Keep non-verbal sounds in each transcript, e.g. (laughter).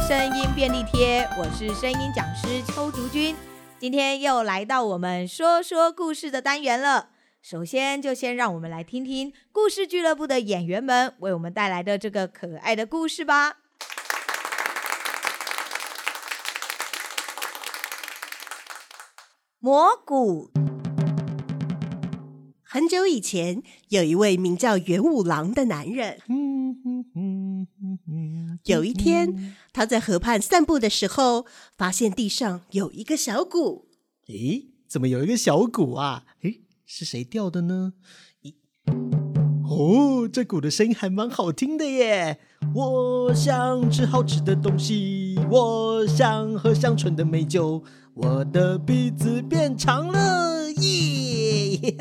声音便利贴，我是声音讲师邱竹君，今天又来到我们说说故事的单元了。首先，就先让我们来听听故事俱乐部的演员们为我们带来的这个可爱的故事吧。蘑菇。很久以前，有一位名叫元五郎的男人。有一天，他在河畔散步的时候，发现地上有一个小鼓。咦，怎么有一个小鼓啊？诶，是谁掉的呢？咦，哦，这鼓的声音还蛮好听的耶！我想吃好吃的东西，我想喝香醇的美酒，我的鼻子变长了耶！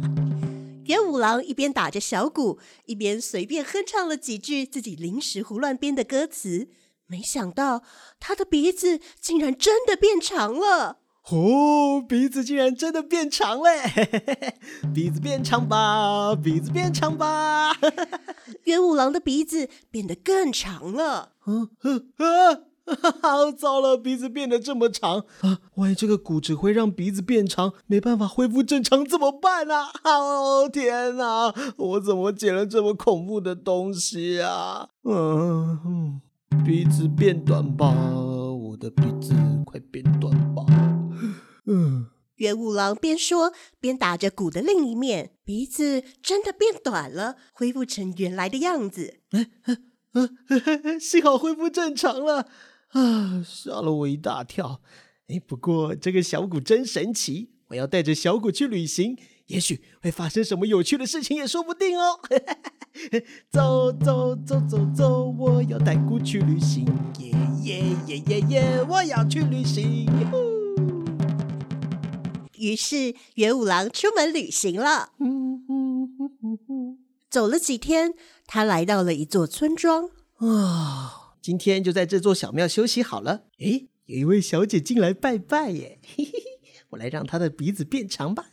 (laughs) 元五郎一边打着小鼓，一边随便哼唱了几句自己临时胡乱编的歌词。没想到他的鼻子竟然真的变长了！哦，鼻子竟然真的变长了！(laughs) 鼻子变长吧，鼻子变长吧！(laughs) 元五郎的鼻子变得更长了。嗯嗯啊！(laughs) 好糟了，鼻子变得这么长啊！万一这个骨只会让鼻子变长，没办法恢复正常怎么办啊？哦天哪，我怎么捡了这么恐怖的东西啊？嗯，鼻子变短吧，我的鼻子快变短吧。嗯，元五郎边说边打着鼓的另一面，鼻子真的变短了，恢复成原来的样子。哎哎哎，幸好恢复正常了。啊，吓了我一大跳！哎，不过这个小鼓真神奇，我要带着小鼓去旅行，也许会发生什么有趣的事情也说不定哦。(laughs) 走走走走走，我要带姑去旅行，耶耶耶耶耶，我要去旅行。于是元五郎出门旅行了。走了几天，他来到了一座村庄。啊。今天就在这座小庙休息好了。诶，有一位小姐进来拜拜耶，嘿嘿嘿，我来让她的鼻子变长吧。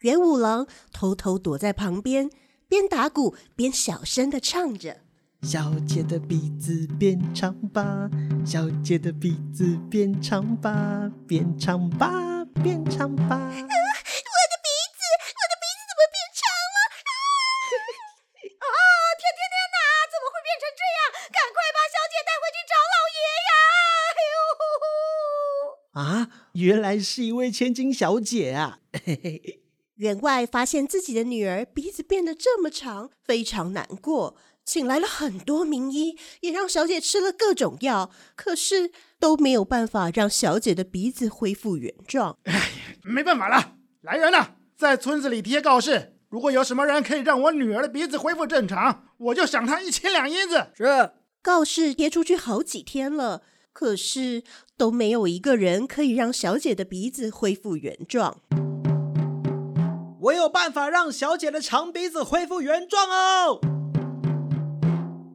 元五郎偷偷躲在旁边，边打鼓边小声的唱着：“小姐的鼻子变长吧，小姐的鼻子变长吧，变长吧，变长吧。(laughs) ”啊，我的鼻子，我的鼻子怎么变长了？啊！天天天哪，怎么会变成这样？赶快把小姐带回去找老爷呀！哎呦！啊原来是一位千金小姐啊！员外发现自己的女儿鼻子变得这么长，非常难过，请来了很多名医，也让小姐吃了各种药，可是都没有办法让小姐的鼻子恢复原状。哎，没办法了，来人了，在村子里贴告示，如果有什么人可以让我女儿的鼻子恢复正常，我就赏他一千两银子。是。告示贴出去好几天了。可是都没有一个人可以让小姐的鼻子恢复原状。我有办法让小姐的长鼻子恢复原状哦！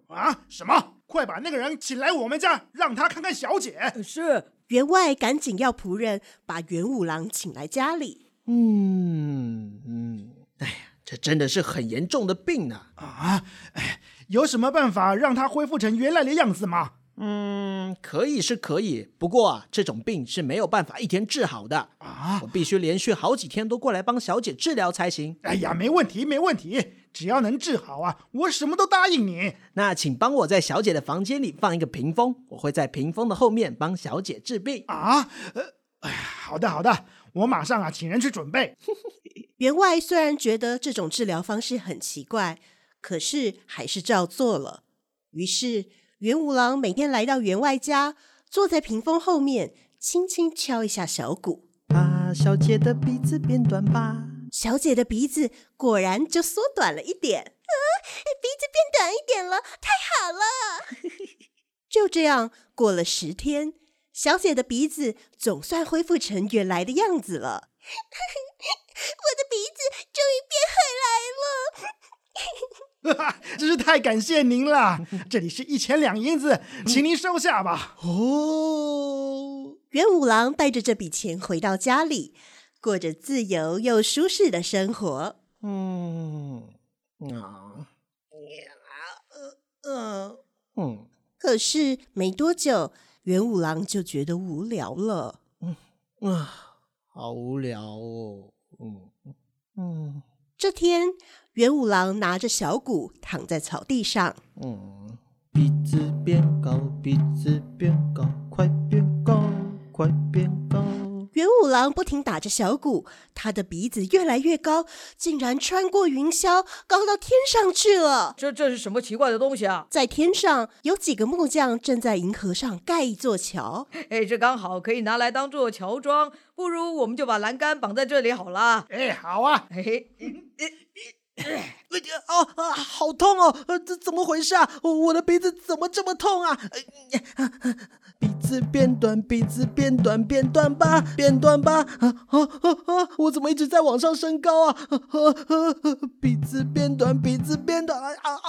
啊？什么？快把那个人请来我们家，让他看看小姐。是。员外赶紧要仆人把元五郎请来家里。嗯嗯，哎呀，这真的是很严重的病呢！啊，哎，有什么办法让他恢复成原来的样子吗？嗯，可以是可以，不过啊，这种病是没有办法一天治好的啊！我必须连续好几天都过来帮小姐治疗才行。哎呀，没问题，没问题，只要能治好啊，我什么都答应你。那请帮我在小姐的房间里放一个屏风，我会在屏风的后面帮小姐治病啊。呃，哎呀，好的好的，我马上啊，请人去准备。(laughs) 员外虽然觉得这种治疗方式很奇怪，可是还是照做了。于是。元五郎每天来到员外家，坐在屏风后面，轻轻敲一下小鼓。把小姐的鼻子变短吧。小姐的鼻子果然就缩短了一点。啊，鼻子变短一点了，太好了！(laughs) 就这样过了十天，小姐的鼻子总算恢复成原来的样子了。(laughs) 我的鼻子终于变回来了。(laughs) 真是太感谢您了！这里是一千两银子，请您收下吧。哦，元五郎带着这笔钱回到家里，过着自由又舒适的生活。嗯，啊，呃，嗯，可是没多久，元五郎就觉得无聊了。嗯啊，好无聊哦。嗯嗯。这天，元五郎拿着小鼓躺在草地上。嗯，鼻子变高，鼻子变高，快变高，快变高。元五郎不停打着小鼓，他的鼻子越来越高，竟然穿过云霄，高到天上去了。这这是什么奇怪的东西啊？在天上有几个木匠正在银河上盖一座桥。(laughs) 哎，这刚好可以拿来当做桥桩。不如我们就把栏杆绑在这里好了。哎，好啊。嘿嘿，(clears throat) 哦啊，好痛哦！这怎么回事啊？我的鼻子怎么这么痛啊？(laughs) 鼻子变短，鼻子变短，变短吧，变短吧！啊啊啊！我怎么一直在往上升高啊？鼻子变短，鼻子变短啊啊啊！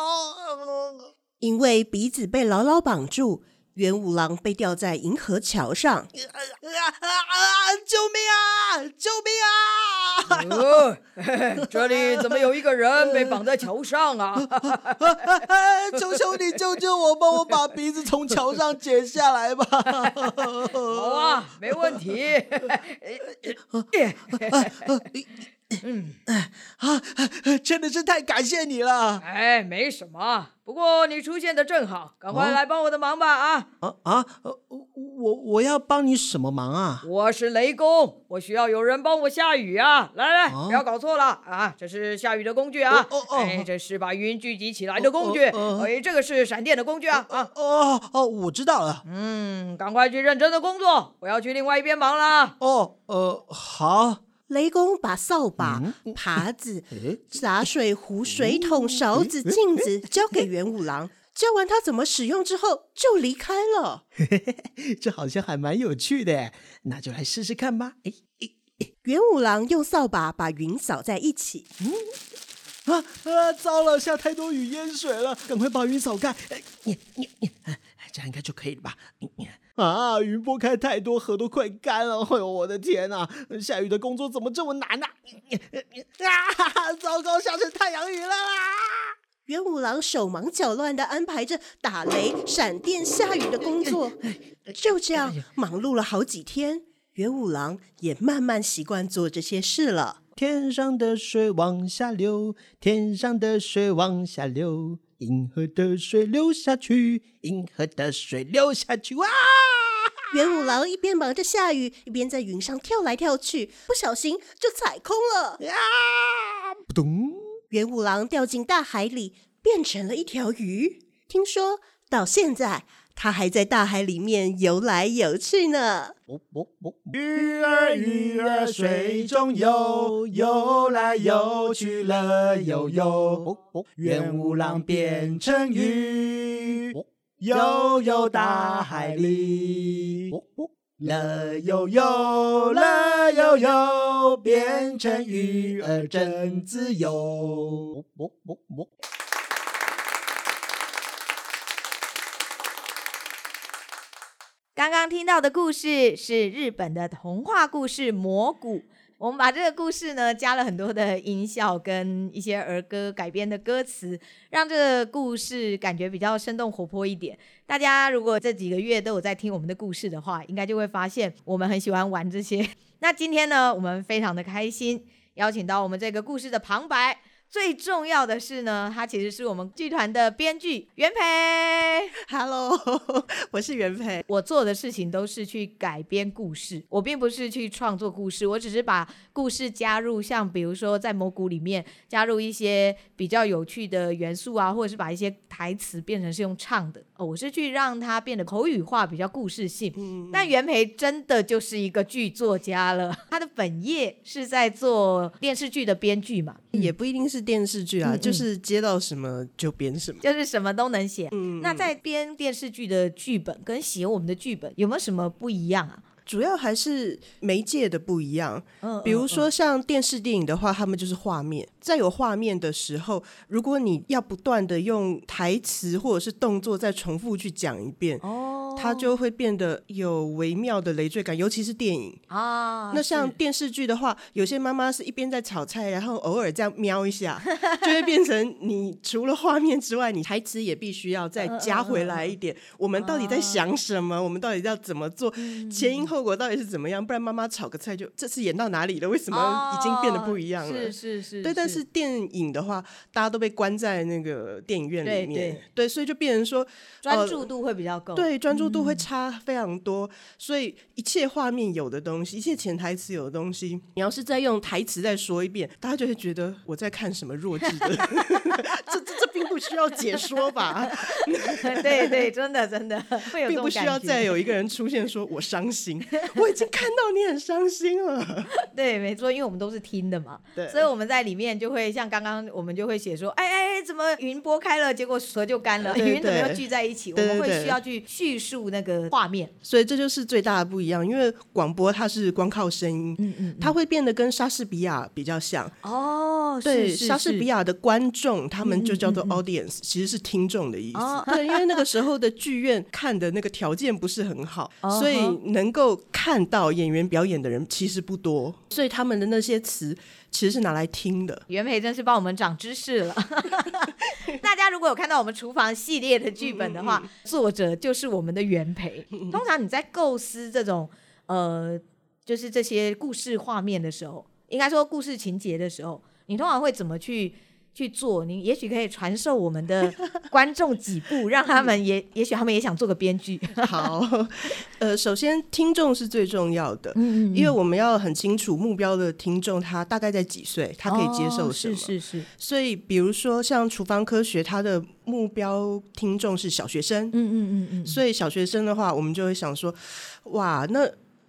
因为鼻子被牢牢绑住。元五郎被吊在银河桥上，啊啊啊！救命啊！救命啊！呃、(laughs) 这里怎么有一个人被绑在桥上啊？(laughs) 求求你救救我，帮我把鼻子从桥上解下来吧！好啊，没问题。嗯，啊，真的是太感谢你了。哎，没什么，不过你出现的正好，赶快来帮我的忙吧！啊啊啊！我我要帮你什么忙啊？我是雷公，我需要有人帮我下雨啊！来来，不要搞错了啊！这是下雨的工具啊！哦哦，哎，这是把云聚集起来的工具。哎，这个是闪电的工具啊！啊哦哦，我知道了。嗯，赶快去认真的工作，我要去另外一边忙了。哦，呃，好。雷公把扫把、耙子、洒水壶、水桶、勺子、镜子交给元五郎，教完他怎么使用之后，就离开了。(laughs) 这好像还蛮有趣的，那就来试试看吧。元五郎用扫把把云扫在一起。嗯啊啊！糟了，下太多雨淹水了，赶快把云扫干。这样应该就可以了吧？啊！云拨开太多，河都快干了。哎呦，我的天哪！下雨的工作怎么这么难呢？啊！(laughs) 糟糕，下成太阳雨了啦！元五郎手忙脚乱地安排着打雷、闪电、下雨的工作，就这样忙碌了好几天。元五郎也慢慢习惯做这些事了。天上的水往下流，天上的水往下流。银河的水流下去，银河的水流下去，哇！元五郎一边忙着下雨，一边在云上跳来跳去，不小心就踩空了。呀！扑通！元五郎掉进大海里，变成了一条鱼。听说到现在，他还在大海里面游来游去呢。鱼儿鱼儿水中游，游来游去乐悠悠。元五郎变成鱼，游游大海里。乐悠悠，乐悠悠，变成鱼儿真自由。刚刚听到的故事是日本的童话故事《魔鼓》。我们把这个故事呢，加了很多的音效跟一些儿歌改编的歌词，让这个故事感觉比较生动活泼一点。大家如果这几个月都有在听我们的故事的话，应该就会发现我们很喜欢玩这些。那今天呢，我们非常的开心，邀请到我们这个故事的旁白。最重要的是呢，他其实是我们剧团的编剧袁培。Hello，(laughs) 我是袁培。我做的事情都是去改编故事，我并不是去创作故事，我只是把故事加入，像比如说在魔鼓里面加入一些比较有趣的元素啊，或者是把一些台词变成是用唱的。哦，我是去让它变得口语化，比较故事性。嗯，但袁培真的就是一个剧作家了，他的本业是在做电视剧的编剧嘛，也不一定是。电视剧啊，嗯嗯，就是接到什么就编什么，就是什么都能写。嗯，那在编电视剧的剧本跟写我们的剧本有没有什么不一样啊？主要还是媒介的不一样。嗯，比如说像电视电影的话，他们就是画面，在有画面的时候，如果你要不断的用台词或者是动作再重复去讲一遍，哦。哦，它就会变得有微妙的累赘感，尤其是电影啊。那像电视剧的话，有些妈妈是一边在炒菜，然后偶尔这样瞄一下，就会变成你除了画面之外，你台词也必须要再加回来一点。我们到底在想什么？我们到底要怎么做？前因后果到底是怎么样？不然妈妈炒个菜就这次演到哪里了？为什么已经变得不一样了？是是是。对，但是电影的话，大家都被关在那个电影院里面，对，所以就变成说专注度会比较够，对，专注度会差非常多。所以一切画面有的东西，一切潜台词有的东西，你要是再用台词再说一遍，大家就会觉得我在看什么弱智的，这这这并不需要解说吧？(laughs) 对对，真的真的，并不需要再有一个人出现说我伤心，(laughs) 我已经看到你很伤心了。(laughs) 对，没错，因为我们都是听的嘛，对，所以我们在里面就会像刚刚我们就会写说，哎哎哎，怎么云拨开了，结果蛇就干了，云怎么又聚在一起？我们会需要去叙述那个画面，所以这就是最大的不一样。因为广播它是光靠声音，嗯嗯，它会变得跟莎士比亚比较像哦。对，莎士比亚的观众他们就叫做 audience，其实是听众的意思。(laughs) 对，因为那个时候的剧院看的那个条件不是很好，所以能够看到演员表演的人其实不多，所以他们的那些词其实是拿来听的。元培真是帮我们长知识了。(laughs) 大家如果有看到我们厨房系列的剧本的话，嗯嗯、作者就是我们的元培。通常你在构思这种呃，就是这些故事画面的时候，应该说故事情节的时候，你通常会怎么去？去做，你也许可以传授我们的 (laughs) 观众几步，(laughs) 让他们也，也许他们也想做个编剧。(laughs) 好，呃，首先听众是最重要的，嗯，嗯，因为我们要很清楚目标的听众他大概在几岁，他可以接受什么？哦、是是是。所以，比如说像厨房科学，它的目标听众是小学生，嗯嗯嗯嗯。所以小学生的话，我们就会想说，哇，那。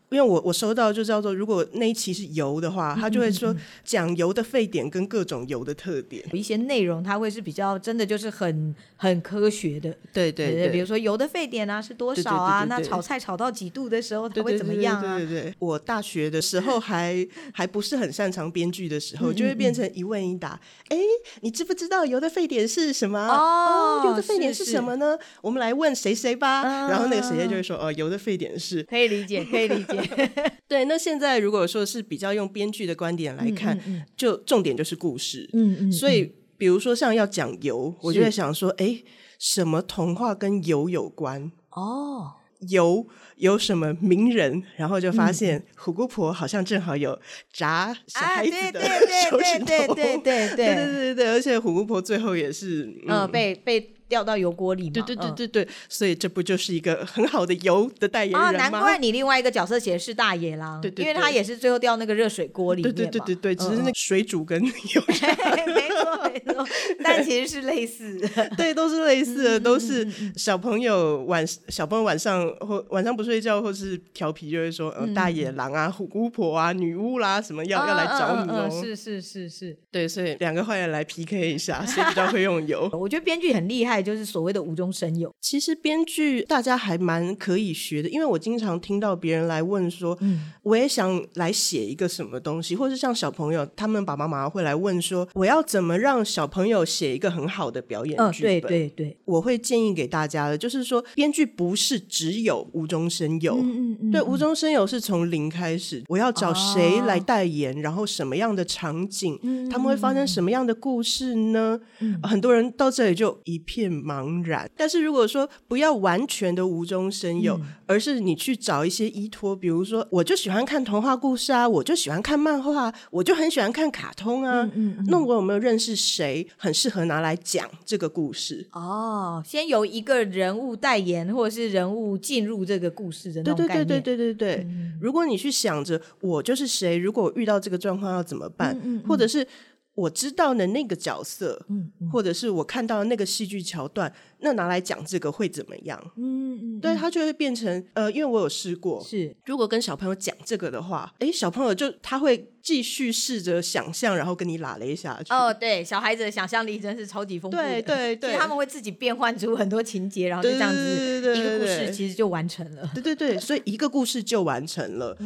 因为我我收到就叫做，如果那一期是油的话，他就会说讲油的沸点跟各种油的特点，有一些内容它会是比较真的就是很很科学的，对对对，比如说油的沸点啊是多少啊？那炒菜炒到几度的时候它会怎么样啊？对对对，我大学的时候还 (laughs) 还不是很擅长编剧的时候，就会变成一问一答。哎，你知不知道油的沸点是什么？哦，油的沸点是什么呢？我们来问谁谁吧。然后那个谁谁就会说，哦，油的沸点是，可以理解，可以理解。(laughs) 对，那现在如果说是比较用编剧的观点来看，嗯嗯嗯、就重点就是故事。嗯所以比如说像要讲油，我就在想说，哎，什么童话跟油有关？哦，油有什么名人？然后就发现虎姑婆好像正好有炸小孩子的手指头，对对对对对对对对对而且虎姑婆最后也是，嗯，呃、被被。掉到油锅里嘛？对对对对对，嗯、所以这不就是一个很好的油的代言人吗？啊，难怪你另外一个角色写的是大野狼，对，对 (laughs) 对，因为他也是最后掉那个热水锅里面嘛。对对对对对，只是那个水煮跟油。没错没错，但其实是类似的，对，都是类似的，都是小朋友晚小朋友晚上或晚上不睡觉或是调皮，就会说，嗯，大野狼啊，(laughs) 虎姑婆啊，女巫啦，什么要要来找你哦。是是是是，对，所以两个坏人来 PK 一下，(laughs) 谁比较会用油？(laughs) 我觉得编剧很厉害。就是所谓的无中生有。其实编剧大家还蛮可以学的，因为我经常听到别人来问说，嗯，我也想来写一个什么东西，或是像小朋友，他们爸爸妈妈会来问说，我要怎么让小朋友写一个很好的表演剧本？对对对，我会建议给大家的，就是说编剧不是只有无中生有，嗯嗯对，无中生有是从零开始，我要找谁来代言，然后什么样的场景，他们会发生什么样的故事呢？很多人到这里就一片。茫然，但是如果说不要完全的无中生有，嗯、而是你去找一些依托，比如说，我就喜欢看童话故事啊，我就喜欢看漫画，我就很喜欢看卡通啊。那我有没有认识谁很适合拿来讲这个故事？哦，先由一个人物代言，或者是人物进入这个故事的那种概念。对对对对对对对。嗯、如果你去想着我就是谁，如果遇到这个状况要怎么办，嗯嗯嗯、或者是。我知道的那个角色，或者是我看到的那个戏剧桥段，那拿来讲这个会怎么样？嗯嗯，对，他就会变成呃，因为我有试过，是如果跟小朋友讲这个的话，哎，小朋友就他会继续试着想象，然后跟你拉了一下去。哦，对，小孩子的想象力真是超级丰富的。对 (laughs) 对对，他们会自己变换出很多情节，然后就这样子一个故事其实就完成了。对对对，所以一个故事就完成了。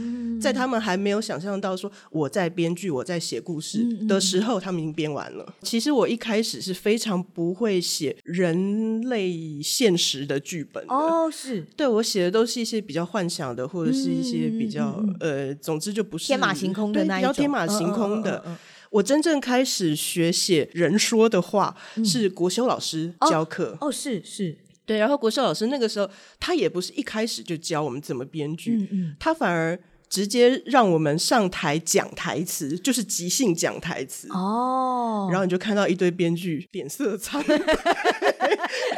在他们还没有想象到说我在编剧、我在写故事的时候，他们已经编完了。其实我一开始是非常不会写人类现实的剧本。哦，是对，我写的都是一些比较幻想的，或者是一些比较呃，总之就不是天马行空的那一种。天马行空的，我真正开始学写人说的话，是国修老师教课。哦，是是，对。然后国修老师那个时候，他也不是一开始就教我们怎么编剧，他反而直接让我们上台讲台词，就是即兴讲台词。哦，然后你就看到一堆编剧脸色苍白。(laughs)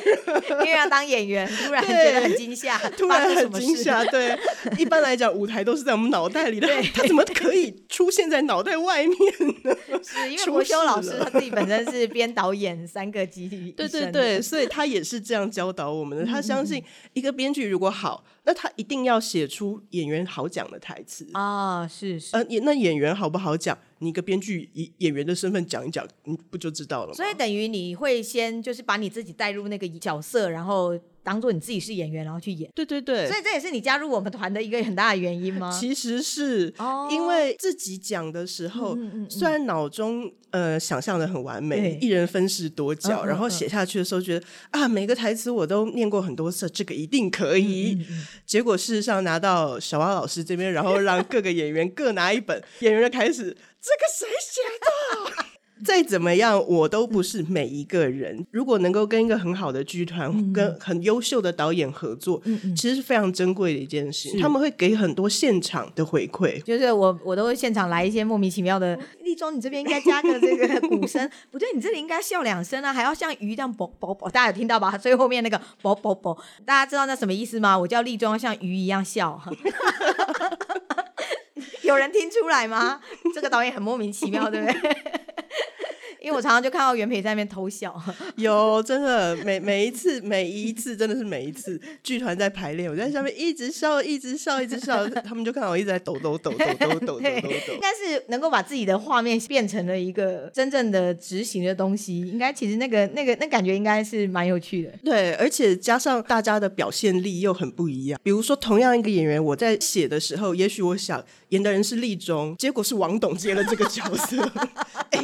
(laughs) 因为要当演员，突然觉得很惊吓，(laughs) 突然很惊吓。对，一般来讲，舞台都是在我们脑袋里的，(laughs) 他怎么可以出现在脑袋外面呢？是因为国修老师他自己本身是编导演三个集体，对对对，所以他也是这样教导我们的。他相信一个编剧如果好，那他一定要写出演员好讲的台词啊。是是，呃，那演员好不好讲？你一个编剧以演员的身份讲一讲，你不就知道了吗？所以等于你会先就是把你自己带入那个角色，然后当做你自己是演员，然后去演。对对对。所以这也是你加入我们团的一个很大的原因吗？其实是，因为自己讲的时候，哦、虽然脑中呃想象的很完美，一人分饰多角，嗯、然后写下去的时候觉得、嗯、啊每个台词我都念过很多次，这个一定可以。结果事实上拿到小蛙老师这边，然后让各个演员各拿一本，(laughs) 演员就开始。这个谁写的？再怎么样，我都不是每一个人。如果能够跟一个很好的剧团、嗯、跟很优秀的导演合作，嗯嗯、其实是非常珍贵的一件事。他们会给很多现场的回馈，就是我我都会现场来一些莫名其妙的。(laughs) 立中，你这边应该加个这个鼓声，不对，你这里应该笑两声啊，还要像鱼这样啵啵啵，(laughs) 大家有听到吧？最后面那个啵啵啵，大家知道那什么意思吗？我叫立中，像鱼一样笑。(laughs) 有人听出来吗？这个导演很莫名其妙，对不对？因为我常常就看到袁培在那边偷笑，(laughs) 有真的每每一次每一次真的是每一次剧团在排练，我在下面一直笑一直笑一直笑，他们就看到我一直在抖抖抖抖抖抖抖抖 (laughs) 抖。应该是能够把自己的画面变成了一个真正的执行的东西，应该其实那个那个那感觉应该是蛮有趣的。对，而且加上大家的表现力又很不一样。比如说同样一个演员，我在写的时候，也许我想演的人是立中，结果是王董接了这个角色。(laughs) 哎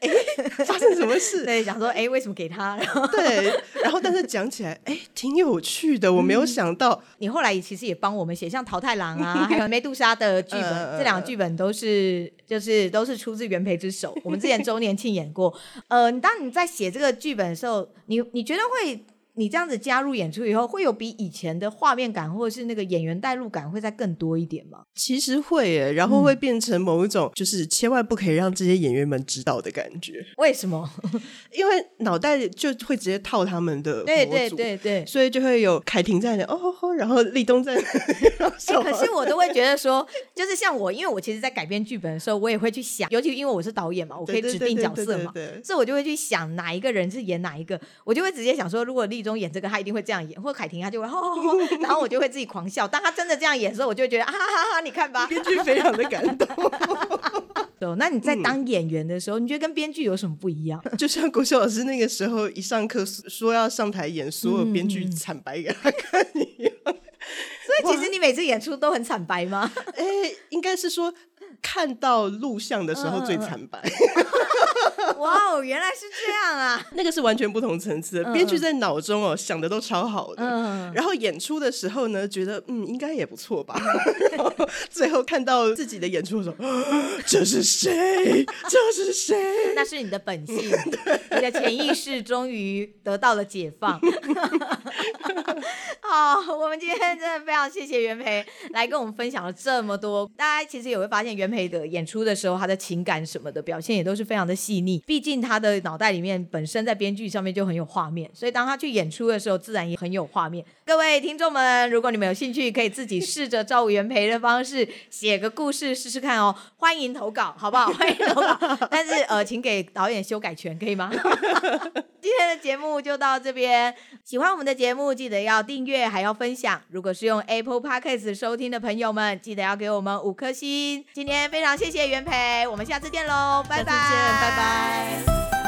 哎。(laughs) 发生什么事？对，想说，哎，为什么给他？然后对，然后但是讲起来，哎，挺有趣的。我没有想到，嗯、(laughs) 你后来其实也帮我们写，像《桃太郎》啊，(laughs) 还有《梅杜莎》的剧本，呃、这两个剧本都是，就是都是出自元培之手。我们之前周年庆演过。呃，当你在写这个剧本的时候，你你觉得会？你这样子加入演出以后，会有比以前的画面感，或者是那个演员代入感会再更多一点吗？其实会耶，然后会变成某一种，就是千万不可以让这些演员们知道的感觉。为什么？(laughs) 因为脑袋就会直接套他们的对对对对，所以就会有凯婷在那哦，然后立冬在那。(laughs) 欸、可是我都会觉得说，就是像我，因为我其实，在改编剧本的时候，我也会去想，尤其因为我是导演嘛，我可以指定角色嘛，所以我就会去想哪一个人是演哪一个，我就会直接想说，如果立中演这个，他一定会这样演，或者凯婷他就会吼吼吼，(laughs) 然后我就会自己狂笑。当他真的这样演的时候，我就会觉得啊哈哈哈，你看吧，编剧非常的感动。(laughs) 对，那你在当演员的时候，嗯、你觉得跟编剧有什么不一样？(laughs) 就像国秀老师那个时候一上课说要上台演，所有编剧惨白给他看一样。嗯、所以其实你每次演出都很惨白吗？哎，应该是说。看到录像的时候最惨白。(laughs) 哇哦，原来是这样啊！(laughs) 那个是完全不同层次的。编剧在脑中哦想的都超好的，然后演出的时候呢，觉得嗯应该也不错吧。然 (laughs) 后最后看到自己的演出的时候，(gasps) 这是谁？这是谁？那是你的本性，你的潜意识终于得到了解放。(laughs) 好，我们今天真的非常谢谢元培来跟我们分享了这么多。大家其实也会发现元培的演出的时候，他的情感什么的表现也都是非常的细腻。毕竟他的脑袋里面本身在编剧上面就很有画面，所以当他去演出的时候，自然也很有画面。各位听众们，如果你们有兴趣，可以自己试着照元培的方式写个故事试试看哦。欢迎投稿，好不好？欢迎投稿，但是呃，请给导演修改权，可以吗？今天的节目就到这边。喜欢我们的节目，记得要订阅，还要分享。如果是用 Apple Podcast 收听的朋友们，记得要给我们五颗星。今天非常谢谢元培，我们下次见喽，拜拜，拜拜。